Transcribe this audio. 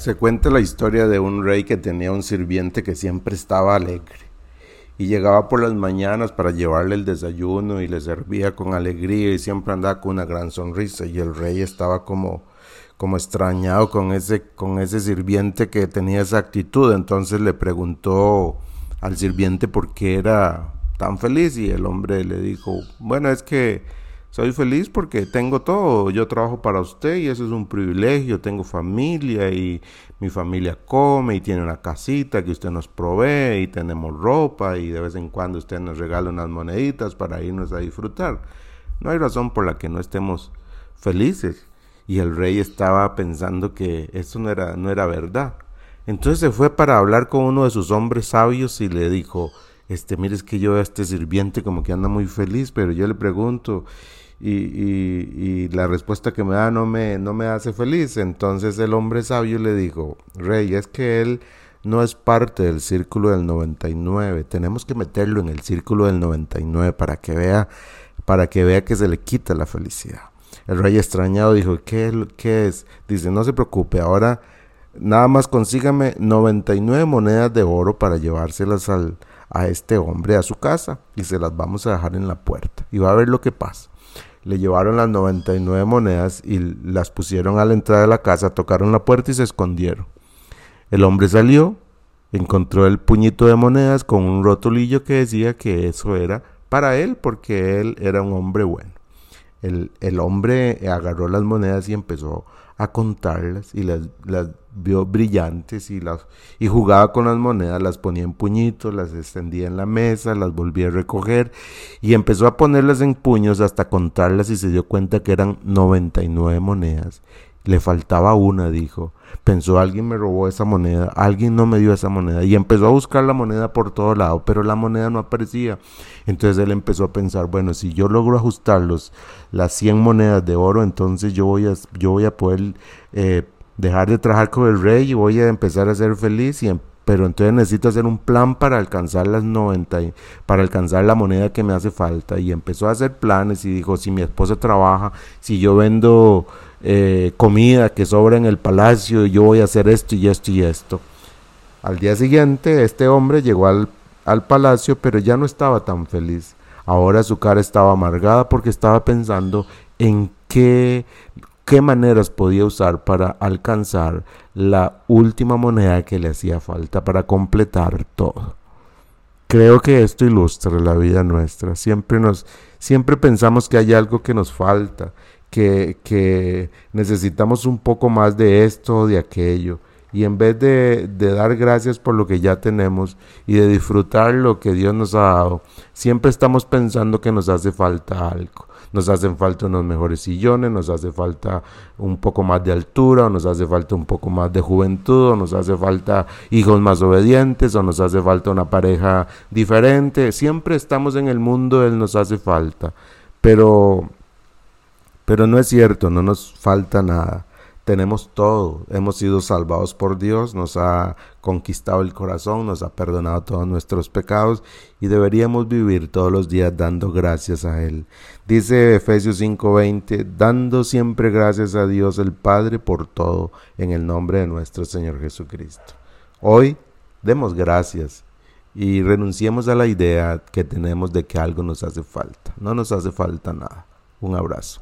Se cuenta la historia de un rey que tenía un sirviente que siempre estaba alegre y llegaba por las mañanas para llevarle el desayuno y le servía con alegría y siempre andaba con una gran sonrisa y el rey estaba como como extrañado con ese con ese sirviente que tenía esa actitud, entonces le preguntó al sirviente por qué era tan feliz y el hombre le dijo, "Bueno, es que soy feliz porque tengo todo, yo trabajo para usted y eso es un privilegio, tengo familia y mi familia come y tiene una casita que usted nos provee y tenemos ropa y de vez en cuando usted nos regala unas moneditas para irnos a disfrutar. No hay razón por la que no estemos felices. Y el rey estaba pensando que eso no era, no era verdad. Entonces se fue para hablar con uno de sus hombres sabios y le dijo, este, mire, es que yo a este sirviente como que anda muy feliz, pero yo le pregunto, y, y, la respuesta que me da no me, no me hace feliz. Entonces el hombre sabio le dijo, rey, es que él no es parte del círculo del 99, tenemos que meterlo en el círculo del 99 para que vea, para que vea que se le quita la felicidad. El rey extrañado dijo, ¿qué, qué es? Dice, no se preocupe, ahora nada más consígame 99 monedas de oro para llevárselas al, a este hombre a su casa y se las vamos a dejar en la puerta y va a ver lo que pasa le llevaron las 99 monedas y las pusieron a la entrada de la casa, tocaron la puerta y se escondieron. El hombre salió, encontró el puñito de monedas con un rotulillo que decía que eso era para él porque él era un hombre bueno. El, el hombre agarró las monedas y empezó a contarlas y las, las vio brillantes y, las, y jugaba con las monedas, las ponía en puñitos, las extendía en la mesa, las volvía a recoger y empezó a ponerlas en puños hasta contarlas y se dio cuenta que eran 99 monedas le faltaba una, dijo. Pensó, alguien me robó esa moneda, alguien no me dio esa moneda. Y empezó a buscar la moneda por todo lado, pero la moneda no aparecía. Entonces él empezó a pensar, bueno, si yo logro ajustar los, las 100 monedas de oro, entonces yo voy a, yo voy a poder eh, dejar de trabajar con el rey y voy a empezar a ser feliz y em, pero entonces necesito hacer un plan para alcanzar las 90, para alcanzar la moneda que me hace falta. Y empezó a hacer planes y dijo, si mi esposa trabaja, si yo vendo eh, comida que sobra en el palacio, yo voy a hacer esto y esto y esto. Al día siguiente, este hombre llegó al, al palacio, pero ya no estaba tan feliz. Ahora su cara estaba amargada porque estaba pensando en qué, qué maneras podía usar para alcanzar la última moneda que le hacía falta para completar todo. Creo que esto ilustra la vida nuestra. Siempre nos siempre pensamos que hay algo que nos falta que, necesitamos un poco más de esto o de aquello. Y en vez de, dar gracias por lo que ya tenemos y de disfrutar lo que Dios nos ha dado, siempre estamos pensando que nos hace falta algo. Nos hacen falta unos mejores sillones, nos hace falta un poco más de altura, o nos hace falta un poco más de juventud, o nos hace falta hijos más obedientes, o nos hace falta una pareja diferente. Siempre estamos en el mundo Él nos hace falta. Pero pero no es cierto, no nos falta nada. Tenemos todo, hemos sido salvados por Dios, nos ha conquistado el corazón, nos ha perdonado todos nuestros pecados y deberíamos vivir todos los días dando gracias a Él. Dice Efesios 5:20, dando siempre gracias a Dios el Padre por todo, en el nombre de nuestro Señor Jesucristo. Hoy demos gracias y renunciemos a la idea que tenemos de que algo nos hace falta. No nos hace falta nada. Un abrazo.